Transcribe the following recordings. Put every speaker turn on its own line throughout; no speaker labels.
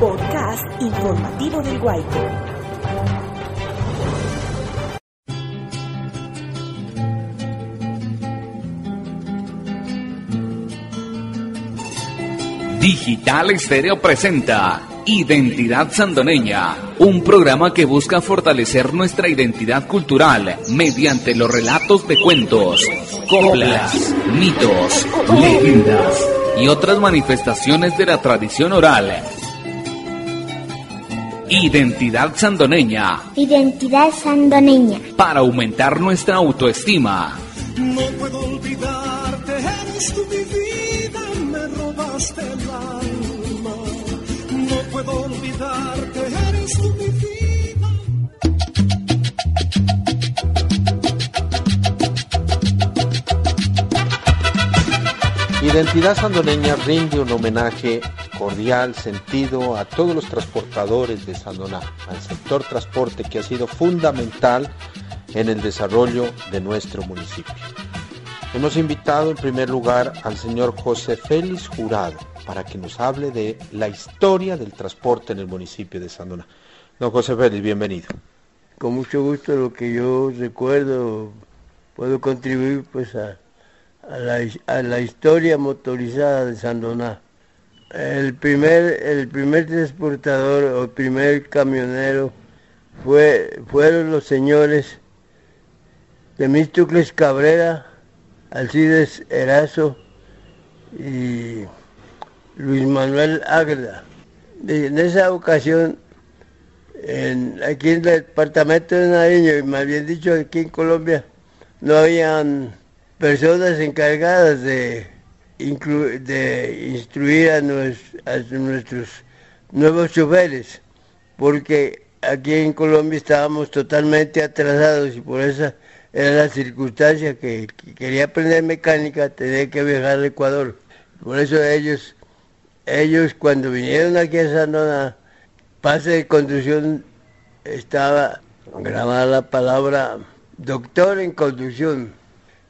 Podcast informativo del Guayco.
Digital Estéreo presenta Identidad Sandoneña, un programa que busca fortalecer nuestra identidad cultural mediante los relatos de cuentos, coplas, mitos, leyendas y otras manifestaciones de la tradición oral. Identidad sandoneña.
Identidad sandoneña.
Para aumentar nuestra autoestima.
No puedo olvidarte, eres tú mi vida, me robaste puedo
Identidad Sandoneña rinde un homenaje cordial, sentido a todos los transportadores de Sandoná, al sector transporte que ha sido fundamental en el desarrollo de nuestro municipio. Hemos invitado en primer lugar al señor José Félix Jurado para que nos hable de la historia del transporte en el municipio de Sandoná. Don José Félix, bienvenido.
Con mucho gusto lo que yo recuerdo puedo contribuir pues a, a la, a la historia motorizada de Sandoná. El primer, el primer transportador o el primer camionero fue, fueron los señores Temístocles Cabrera, Alcides Erazo y Luis Manuel Águeda. En esa ocasión, en, aquí en el departamento de Nariño, y más bien dicho aquí en Colombia, no habían personas encargadas de, de instruir a nuestros nuevos choferes, porque aquí en Colombia estábamos totalmente atrasados y por esa era la circunstancia que, que quería aprender mecánica, tenía que viajar al Ecuador. Por eso ellos, ellos cuando vinieron aquí a Sandoná, pase de conducción estaba grabada la palabra doctor en conducción.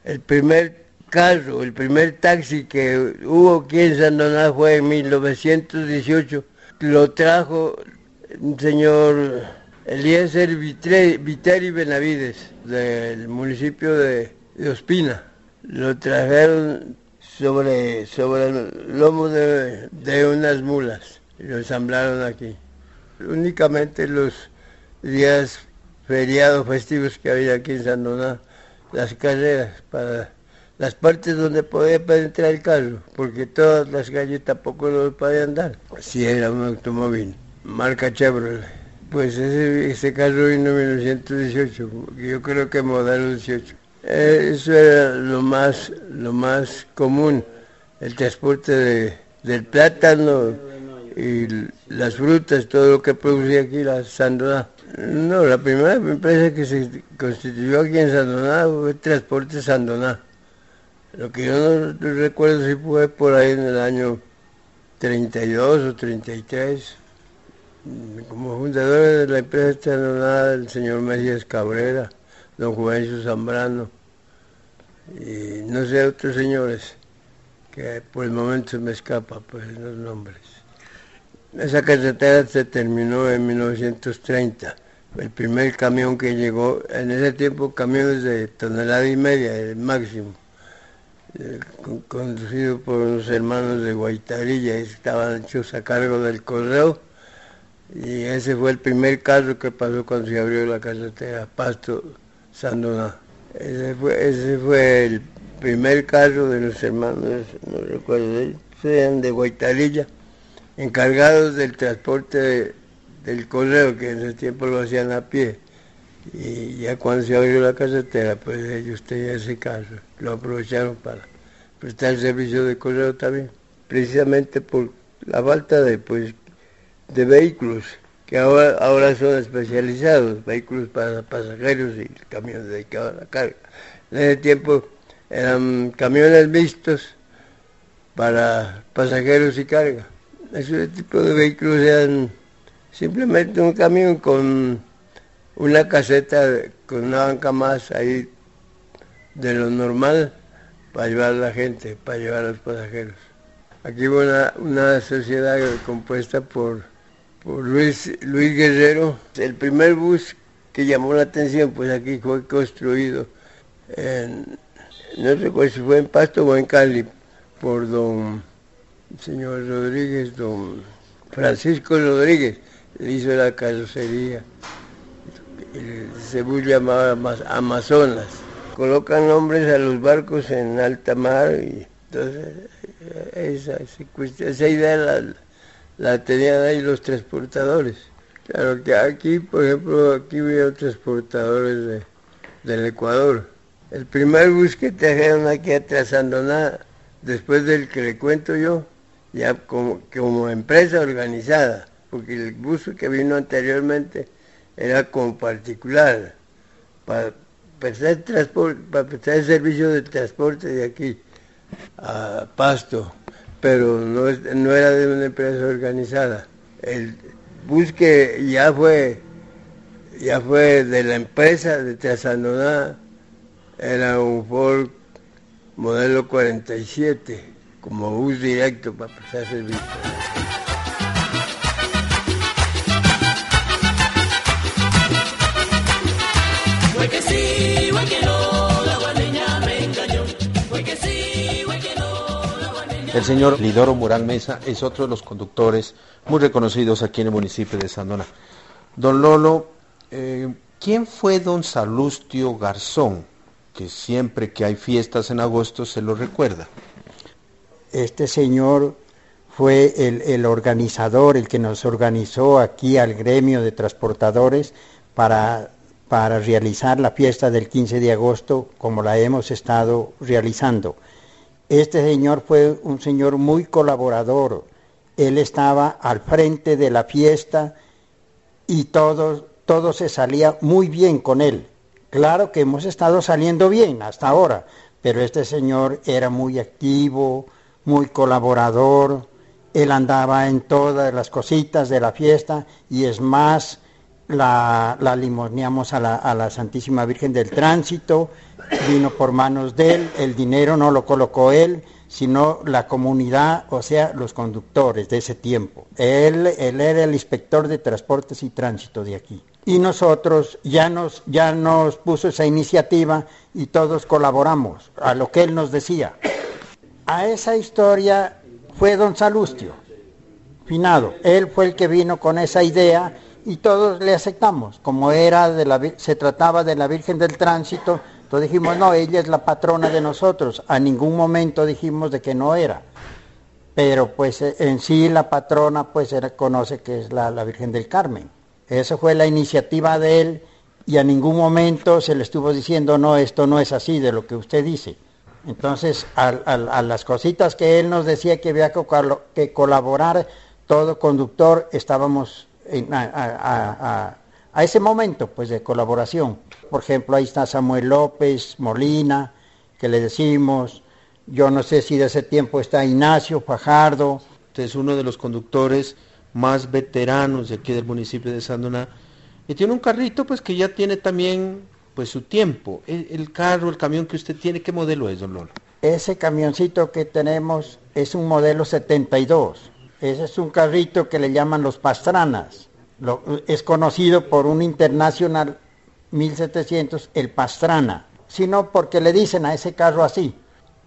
El primer carro, el primer taxi que hubo aquí en Sandoná fue en 1918. Lo trajo un señor Eliezer Viteri Benavides, del municipio de, de Ospina. Lo trajeron sobre, sobre el lomo de, de unas mulas lo ensamblaron aquí. Únicamente los días feriados festivos que había aquí en Sandoná, las carreras para las partes donde podía penetrar el carro, porque todas las calles tampoco lo podían dar. Si era un automóvil, marca Chevrolet. Pues ese, ese carro vino en 1918, yo creo que modelo 18. Eh, Eso era lo más, lo más común, el transporte de- del plátano y las frutas, todo lo que producía aquí la Sandoná. No, la primera empresa que se constituyó aquí en Sandoná fue Transporte Sandoná. Lo que yo no recuerdo si fue por ahí en el año 32 o 33. Como fundadores de la empresa Sandoná, el señor Mesías Cabrera, don Juvencio Zambrano y no sé otros señores que por el momento me escapa pues los nombres. Esa carretera se terminó en 1930. El primer camión que llegó, en ese tiempo camiones de tonelada y media, el máximo, eh, con- conducido por unos hermanos de Guaitarilla, estaban hechos a cargo del correo. Y ese fue el primer carro que pasó cuando se abrió la carretera Pasto Sandoná. Ese fue, el primer carro de los hermanos, no recuerdo, eran de Guaitarilla, encargados del transporte de- del correo, que en ese tiempo lo hacían a pie. Y ya cuando se abrió la carretera, pues ellos tenían ese carro, lo aprovecharon para prestar servicio de correo también, precisamente por la falta de, pues, de vehículos, que ahora, ahora son especializados, vehículos para pasajeros y camiones dedicados a la carga. En ese tiempo eran camiones mixtos para pasajeros y carga. Ese tipo de vehículos eran simplemente un camión con una caseta, con una banca más ahí de lo normal para llevar a la gente, para llevar a los pasajeros. Aquí hubo una, una sociedad compuesta por, por Luis, Luis Guerrero. El primer bus que llamó la atención, pues aquí fue construido en, no recuerdo si fue en Pasto o en Cali, por don señor Rodríguez, don Francisco Rodríguez, le hizo la carrocería. Se llamaba Amazonas. Colocan nombres a los barcos en alta mar y entonces esa, esa idea la, la, tenían ahí los transportadores. Claro que aquí, por ejemplo, aquí había transportadores del Ecuador. El primer bus que trajeron aquí a Trasandoná, después del que le cuento yo, ya como, empresa organizada, porque el bus que vino anteriormente era como particular, para prestar, para prestar servicio de transporte de aquí a Pasto, pero no, no era de una empresa organizada. El bus que ya fue, ya fue de la empresa de Trasandoná, era un Ford modelo 47 como bus directo para prestar servicio.
El señor Lidoro Murán Mesa es otro de los conductores muy reconocidos aquí en el municipio de Sandona. Don Lolo, eh, ¿quién fue don Salustio Garzón? Que siempre que hay fiestas en agosto se lo recuerda
este señor fue el, organizador, el que nos organizó aquí al gremio de transportadores para, para realizar la fiesta del 15 de agosto como la hemos estado realizando. Este señor fue un señor muy colaborador. Él estaba al frente de la fiesta y todo, todo se salía muy bien con él. Claro que hemos estado saliendo bien hasta ahora, pero este señor era muy activo, muy colaborador, él andaba en todas las cositas de la fiesta y es más, la, la a la, a la, Santísima Virgen del Tránsito, vino por manos de él, el dinero no lo colocó él, sino la comunidad, o sea, los conductores de ese tiempo. Él, él era el inspector de transportes y tránsito de aquí. Y nosotros ya nos, ya nos puso esa iniciativa y todos colaboramos a lo que él nos decía a esa historia fue don Salustio, finado. Él fue el que vino con esa idea y todos le aceptamos. Como era de la, se trataba de la Virgen del Tránsito, entonces dijimos, no, ella es la patrona de nosotros. A ningún momento dijimos de que no era. Pero pues en sí la patrona pues conoce que es la, la Virgen del Carmen. Esa fue la iniciativa de él y a ningún momento se le estuvo diciendo, no, esto no es así de lo que usted dice. Entonces, a, las cositas que él nos decía que había que, colaborar, todo conductor estábamos a, ese momento pues de colaboración. Por ejemplo, ahí está Samuel López, Molina, que le decimos, yo no sé si de ese tiempo está Ignacio Fajardo.
Usted es uno de los conductores más veteranos de aquí del municipio de Sandoná. Y tiene un carrito pues que ya tiene también pues su tiempo. El, carro, el camión que usted tiene, ¿qué modelo es, don Lolo?
Ese camioncito que tenemos es un modelo 72. Ese es un carrito que le llaman los Pastranas. es conocido por un Internacional 1700, el Pastrana. Sino porque le dicen a ese carro así.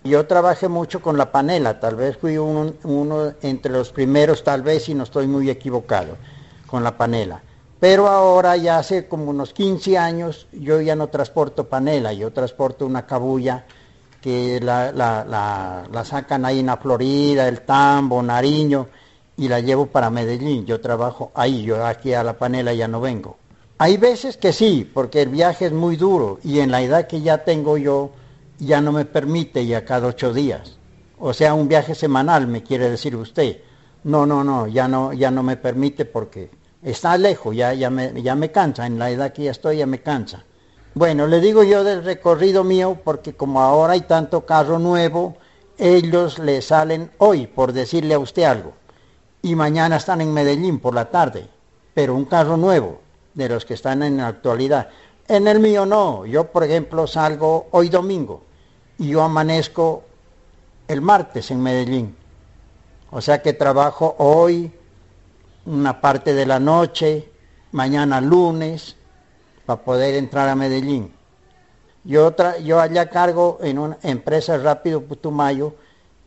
Yo trabajé mucho con la panela, tal vez fui uno entre los primeros, tal vez, si no estoy muy equivocado, con la panela. Pero ahora ya hace como unos 15 años yo ya no transporto panela, yo transporto una cabulla que la, la, sacan ahí en la Florida, el Tambo, Nariño, y la llevo para Medellín. Yo trabajo ahí, yo aquí a la panela ya no vengo. Hay veces que sí, porque el viaje es muy duro y en la edad que ya tengo yo ya no me permite ya cada ocho días. O sea, un viaje semanal, me quiere decir usted. No, no, no, ya no, ya no me permite porque está lejos, ya, ya, me, ya me cansa, en la edad que ya estoy ya me cansa. Bueno, le digo yo del recorrido mío porque como ahora hay tanto carro nuevo, ellos le salen hoy, por decirle a usted algo, y mañana están en Medellín por la tarde, pero un carro nuevo, de los que están en la actualidad. En el mío no, yo por ejemplo salgo hoy domingo y yo amanezco el martes en Medellín O sea que trabajo hoy, una parte de la noche, mañana lunes, para poder entrar a Medellín. Yo, yo allá cargo en una empresa Rápido Putumayo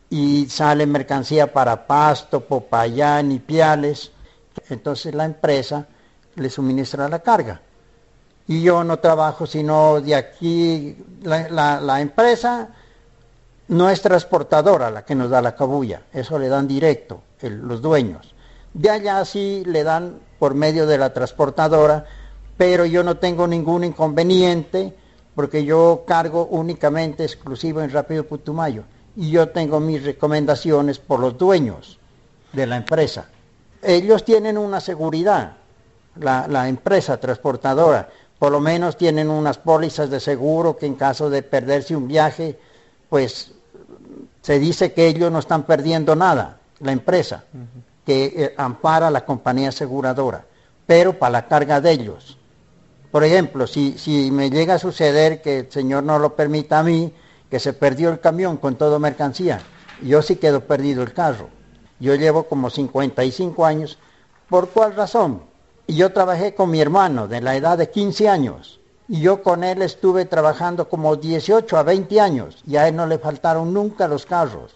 y sale mercancía para Pasto, Popayán y Piales. Entonces la empresa le suministra la carga. Y yo no trabajo sino de aquí, la, empresa no es transportadora la que nos da la cabulla, eso le dan directo los dueños. De allá sí le dan por medio de la transportadora, pero yo no tengo ningún inconveniente porque yo cargo únicamente exclusivo en Rápido Putumayo y yo tengo mis recomendaciones por los dueños de la empresa. Ellos tienen una seguridad, la, empresa transportadora, por lo menos tienen unas pólizas de seguro que en caso de perderse un viaje, pues se dice que ellos no están perdiendo nada, la empresa, que eh, ampara la compañía aseguradora, pero para la carga de ellos. Por ejemplo, si, si me llega a suceder que el Señor no lo permita a mí, que se perdió el camión con toda mercancía, yo sí quedo perdido el carro. Yo llevo como 55 años. ¿Por cuál razón? Y yo trabajé con mi hermano de la edad de 15 años. Y yo con él estuve trabajando como 18 a 20 años. Y a él no le faltaron nunca los carros.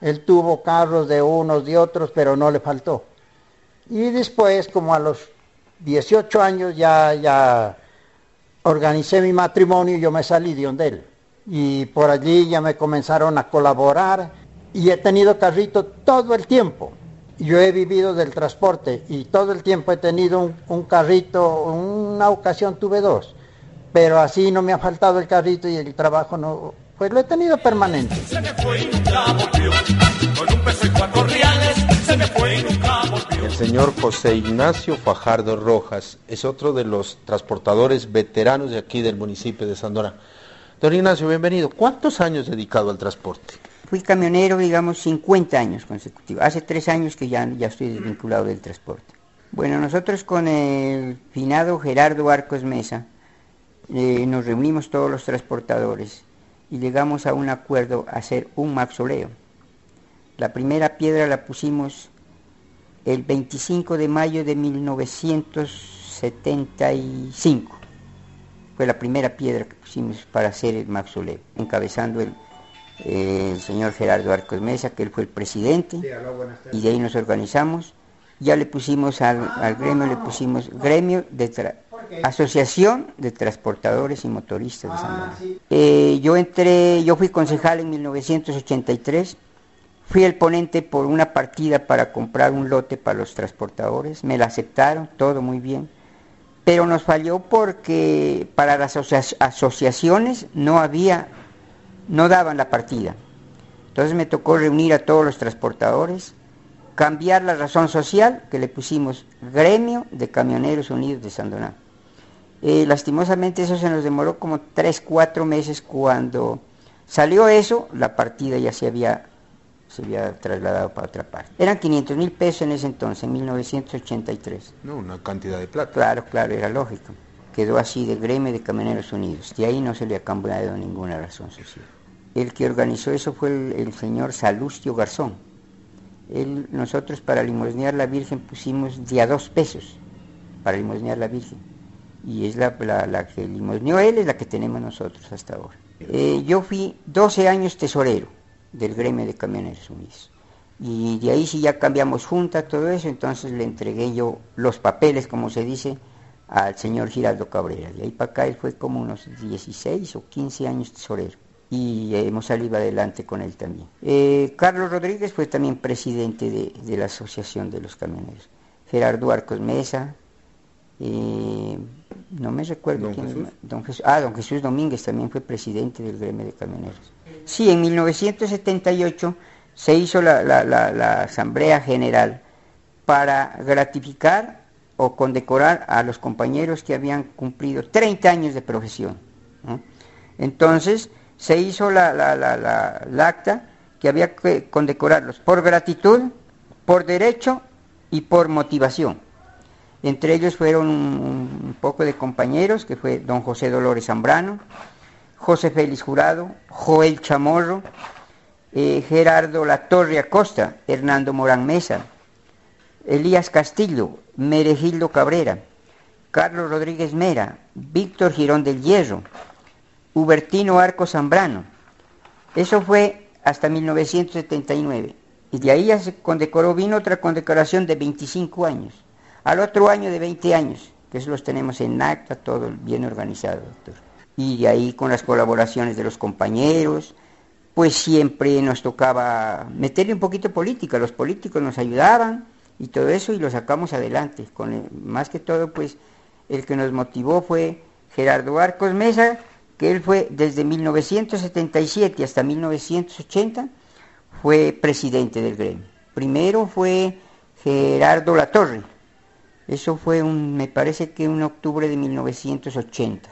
Él tuvo carros de unos, de otros, pero no le faltó. Y después, como a los 18 años, ya, ya organicé mi matrimonio y yo me salí de donde él. Y por allí ya me comenzaron a colaborar y he tenido carrito todo el tiempo. Yo he vivido del transporte y todo el tiempo he tenido un, carrito, una ocasión tuve dos, pero así no me ha faltado el carrito y el trabajo no, pues lo he tenido permanente.
El señor José Ignacio Fajardo Rojas es otro de los transportadores veteranos de aquí del municipio de Sandora. Don Ignacio, bienvenido. ¿Cuántos años dedicado al transporte?
Fui camionero, digamos, 50 años consecutivos. Hace tres años que ya, ya estoy desvinculado del transporte. Bueno, nosotros con el finado Gerardo Arcos Mesa eh, nos reunimos todos los transportadores y llegamos a un acuerdo a hacer un mausoleo. La primera piedra la pusimos el 25 de mayo de 1975. Fue la primera piedra que pusimos para hacer el mausoleo, encabezando el el señor Gerardo Arcos Mesa, que él fue el presidente, y de ahí nos organizamos. Ya le pusimos al, gremio, le pusimos gremio de Asociación de Transportadores y Motoristas de San ah, eh, yo entré, yo fui concejal en 1983, fui el ponente por una partida para comprar un lote para los transportadores, me la aceptaron, todo muy bien, pero nos falló porque para las asociaciones no había no daban la partida. Entonces me tocó reunir a todos los transportadores, cambiar la razón social, que le pusimos Gremio de Camioneros Unidos de Sandoná. Eh, lastimosamente eso se nos demoró como 3, 4 meses cuando salió eso, la partida ya se había, se había trasladado para otra parte. Eran 500 mil pesos en ese entonces, en 1983.
No, una cantidad de plata.
Claro, claro, era lógico. Quedó así de Gremio de Camioneros Unidos. De ahí no se le ha cambiado ninguna razón social. El que organizó eso fue el, señor Salustio Garzón. nosotros para limosnear la Virgen pusimos de a dos pesos para limosnear la Virgen. Y es la, que limosneó él, es la que tenemos nosotros hasta ahora. Eh, yo fui 12 años tesorero del gremio de camioneros unidos. Y de ahí sí ya cambiamos junta, todo eso, entonces le entregué yo los papeles, como se dice, al señor Giraldo Cabrera. De ahí para acá él fue como unos 16 o 15 años tesorero y hemos salido adelante con él también. Eh, Carlos Rodríguez fue también presidente de, la Asociación de los Camioneros. Gerardo Arcos Mesa, eh, no me recuerdo quién es, don Jesús, ah, don Jesús Domínguez también fue presidente del gremio de camioneros. Sí, en 1978 se hizo la, Asamblea General para gratificar o condecorar a los compañeros que habían cumplido 30 años de profesión. Entonces, se hizo la, la, acta que había que condecorarlos por gratitud, por derecho y por motivación. Entre ellos fueron un, poco de compañeros, que fue don José Dolores Zambrano, José Félix Jurado, Joel Chamorro, eh, Gerardo Latorre Acosta, Hernando Morán Mesa, Elías Castillo, Meregildo Cabrera, Carlos Rodríguez Mera, Víctor Girón del Hierro, Hubertino Arco Zambrano. Eso fue hasta 1979. Y de ahí ya se condecoró, vino otra condecoración de 25 años. Al otro año de 20 años, que eso los tenemos en acta, todo bien organizado, doctor. Y de ahí con las colaboraciones de los compañeros, pues siempre nos tocaba meterle un poquito política, los políticos nos ayudaban y todo eso y lo sacamos adelante. Con más que todo, pues el que nos motivó fue Gerardo Arcos Mesa, que él fue desde 1977 hasta 1980, fue presidente del gremio. Primero fue Gerardo Latorre, eso fue un, me parece que en octubre de 1980.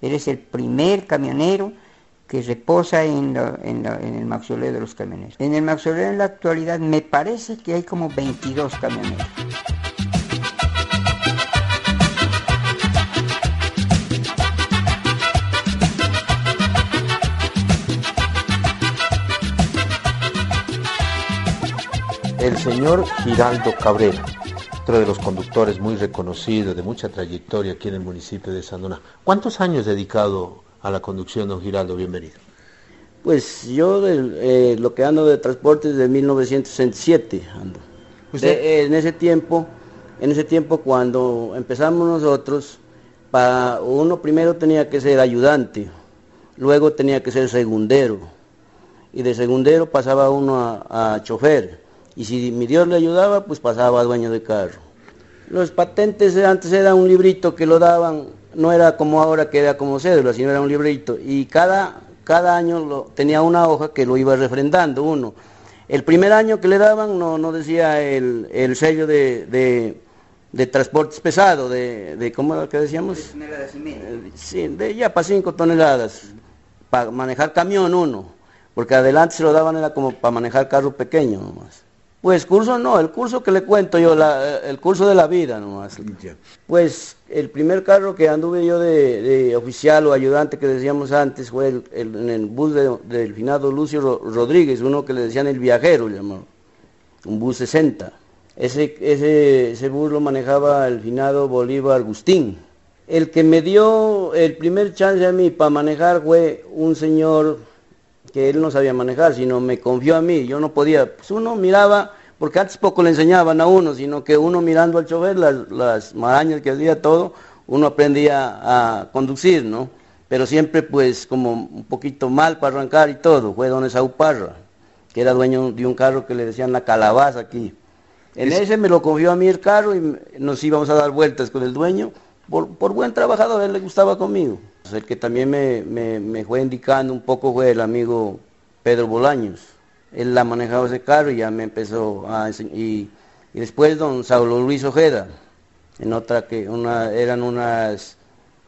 Él es el primer camionero que reposa en, en, el mausoleo de los camioneros. En el mausoleo en la actualidad me parece que hay como 22 camioneros.
El señor Giraldo Cabrera, otro de los conductores muy reconocidos, de mucha trayectoria aquí en el municipio de Sandoná. ¿Cuántos años dedicado a la conducción, don Giraldo? Bienvenido.
Pues yo de, eh, lo que ando de transporte desde 1967 ando. De, en ese tiempo, en ese tiempo cuando empezamos nosotros, para, uno primero tenía que ser ayudante, luego tenía que ser segundero, y de segundero pasaba uno a, a chofer y si mi Dios le ayudaba, pues pasaba a dueño de carro. Los patentes antes era un librito que lo daban, no era como ahora que era como cédula, sino era un librito. Y cada, cada año lo, tenía una hoja que lo iba refrendando uno. El primer año que le daban no, no decía el, el sello de, de, de, transportes pesados, de, de ¿cómo era que decíamos?
De toneladas y media.
Sí, de ya para cinco toneladas, para manejar camión uno, porque adelante se lo daban era como para manejar carro pequeño nomás. Pues curso no, el curso que le cuento yo, la, el curso de la vida nomás. Pues el primer carro que anduve yo de, de oficial o ayudante que decíamos antes fue el, el, en el bus de, del finado Lucio Rodríguez, uno que le decían el viajero, llamado, un bus 60. Ese, ese, ese bus lo manejaba el finado Bolívar Agustín. El que me dio el primer chance a mí para manejar fue un señor que él no sabía manejar, sino me confió a mí, yo no podía, pues uno miraba, porque antes poco le enseñaban a uno, sino que uno mirando al chofer las, las marañas que hacía todo, uno aprendía a conducir, ¿no? Pero siempre pues como un poquito mal para arrancar y todo, fue don Esaú Parra, que era dueño de un carro que le decían la calabaza aquí. En ese me lo confió a mí el carro y nos íbamos a dar vueltas con el dueño, por, por buen trabajador, él le gustaba conmigo. El que también me, me, me, fue indicando un poco fue el amigo Pedro Bolaños. Él la manejaba ese carro y ya me empezó a enseñar. Y, y, después don Saulo Luis Ojeda, en otra que una, eran unas,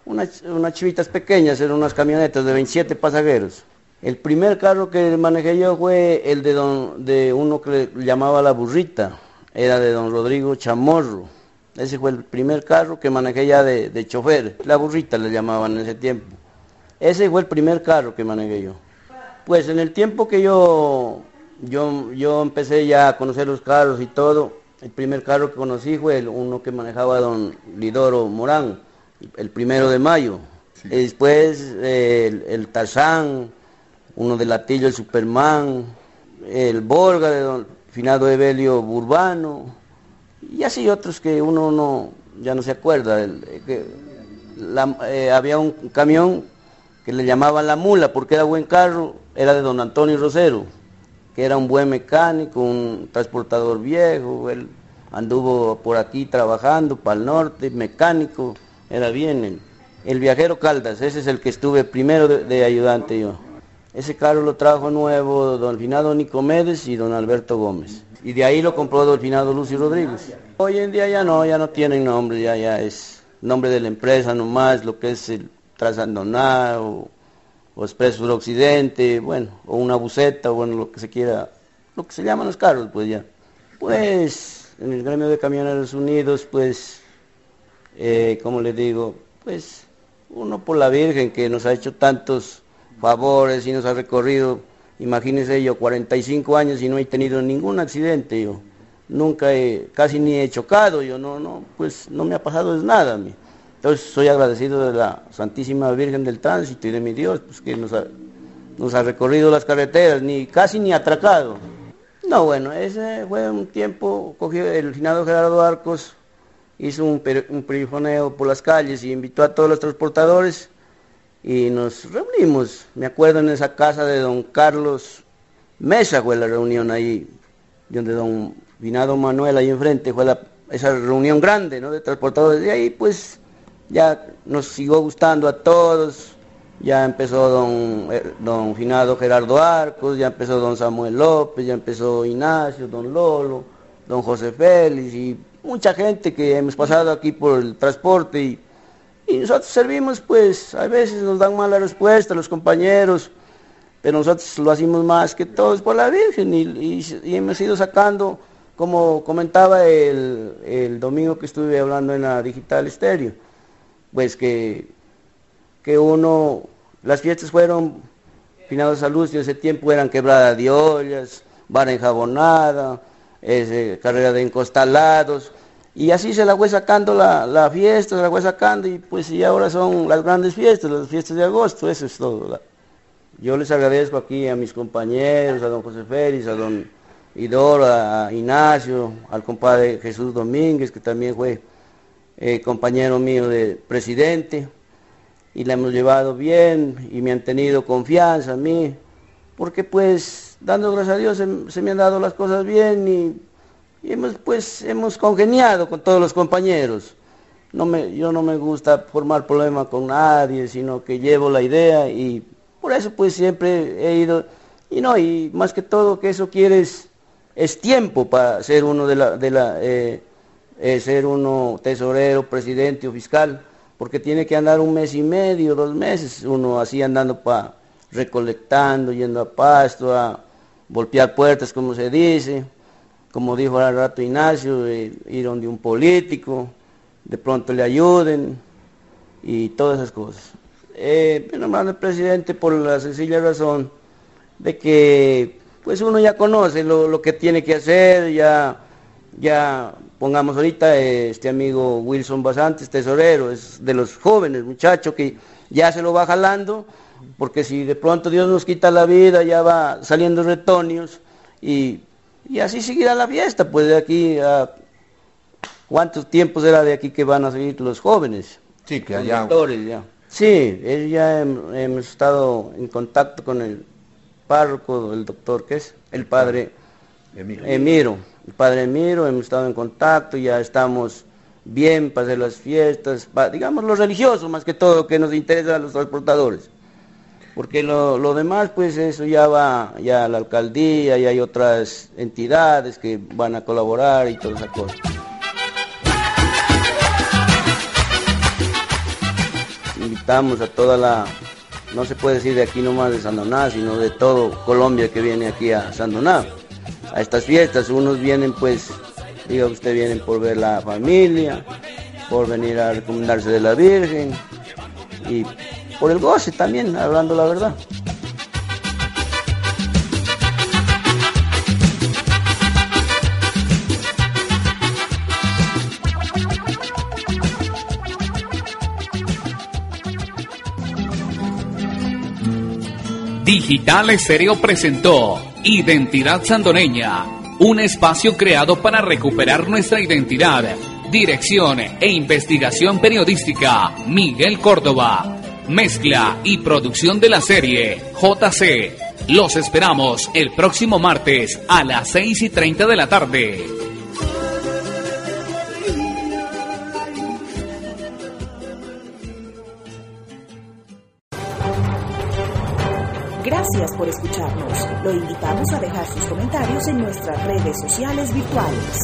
unas, unas chivitas pequeñas, eran unas camionetas de 27 pasajeros. El primer carro que manejé yo fue el de, don, de uno que le llamaba La Burrita, era de don Rodrigo Chamorro. Ese fue el primer carro que manejé ya de, de, chofer, la burrita le llamaban en ese tiempo. Ese fue el primer carro que manejé yo. Pues en el tiempo que yo, yo, yo empecé ya a conocer los carros y todo, el primer carro que conocí fue el, uno que manejaba don Lidoro Morán, el primero de mayo. Sí. Y después eh, el, el, Tarzán, uno de Latillo, el Superman, el Borga de don Finado Evelio Burbano, y así otros que uno no ya no se acuerda. El, que eh, había un camión que le llamaban la mula porque era buen carro, era de don Antonio Rosero, que era un buen mecánico, un transportador viejo, él anduvo por aquí trabajando para el norte, mecánico, era bien. El, el, viajero Caldas, ese es el que estuve primero de, de ayudante yo. Ese carro lo trajo nuevo don Finado Nicomedes y don Alberto Gómez y de ahí lo compró Dolfinado Lucio Rodríguez. Hoy en día ya no, ya no tienen nombre, ya, ya es nombre de la empresa nomás, lo que es el Trasandoná o, o Expreso del Occidente, bueno, o una buceta, bueno, lo que se quiera, lo que se llaman los carros, pues ya. Pues en el gremio de Camioneros Unidos, pues, eh, como les digo, pues uno por la Virgen que nos ha hecho tantos favores y nos ha recorrido Imagínense yo, 45 años y no he tenido ningún accidente yo. Nunca he, casi ni he chocado, yo no, no, pues no me ha pasado nada a mí. Entonces soy agradecido de la Santísima Virgen del Tránsito y de mi Dios, pues que nos ha, nos ha recorrido las carreteras, ni casi ni atracado. No, bueno, ese fue un tiempo, cogió el finado Gerardo Arcos, hizo un, un perifoneo por las calles y invitó a todos los transportadores y nos reunimos. Me acuerdo en esa casa de don Carlos Mesa fue la reunión ahí, donde don Vinado Manuel ahí enfrente fue la, esa reunión grande ¿no? de transportadores. De ahí pues ya nos siguió gustando a todos. Ya empezó don, eh, don Finado Gerardo Arcos, ya empezó don Samuel López, ya empezó Ignacio, don Lolo, don José Félix y mucha gente que hemos pasado aquí por el transporte y y nosotros servimos, pues, a veces nos dan mala respuesta los compañeros, pero nosotros lo hacemos más que todos por la Virgen y, hemos ido sacando, como comentaba el, domingo que estuve hablando en la Digital Estéreo, pues que, que uno, las fiestas fueron, finados de salud, y ese tiempo eran quebrada de ollas, vara enjabonada, carrera de encostalados, y así se la fue sacando la, fiesta, se la fue sacando y pues y ahora son las grandes fiestas, las fiestas de agosto, eso es todo. Yo les agradezco aquí a mis compañeros, a don José Félix, a don Idoro, a Ignacio, al compadre Jesús Domínguez, que también fue eh, compañero mío de presidente, y la hemos llevado bien y me han tenido confianza a mí, porque pues dando gracias a Dios se me han dado las cosas bien y y hemos, pues, hemos congeniado con todos los compañeros. No me, yo no me gusta formar problema con nadie, sino que llevo la idea y por eso pues siempre he ido, y no, y más que todo que eso quieres es tiempo para ser uno de la, de la eh, eh, ser uno tesorero, presidente o fiscal, porque tiene que andar un mes y medio, dos meses, uno así andando para recolectando, yendo a pasto, a golpear puertas, como se dice como dijo al rato Ignacio, ir donde un político, de pronto le ayuden y todas esas cosas. Eh, nombrando el presidente por la sencilla razón de que pues uno ya conoce lo, que tiene que hacer, ya, ya pongamos ahorita este amigo Wilson Basantes, tesorero, es de los jóvenes muchachos que ya se lo va jalando, porque si de pronto Dios nos quita la vida, ya va saliendo retonios y y así seguirá la fiesta, pues de aquí a... ¿Cuántos tiempos será de aquí que van a seguir los jóvenes?
Sí, que allá...
Ya. Sí, ya hemos estado en contacto con el párroco, el doctor, ¿qué es? El padre Emiro. El padre Emiro, hemos estado en contacto, ya estamos bien para hacer las fiestas, digamos los religiosos más que todo, que nos interesa a los transportadores porque lo, demás pues eso ya va ya la alcaldía y hay otras entidades que van a colaborar y todas esas cosas. Invitamos a toda la, no se puede decir de aquí nomás de Sandoná, sino de todo Colombia que viene aquí a Sandoná, a estas fiestas. Unos vienen pues, diga usted, vienen por ver la familia, por venir a recomendarse de la Virgen y por el goce también, hablando la verdad.
Digital Estéreo presentó Identidad Sandoneña, un espacio creado para recuperar nuestra identidad. Dirección e investigación periodística, Miguel Córdoba. Mezcla y producción de la serie JC. Los esperamos el próximo martes a las 6 y 30 de la tarde.
Gracias por escucharnos. Lo invitamos a dejar sus comentarios en nuestras redes sociales virtuales.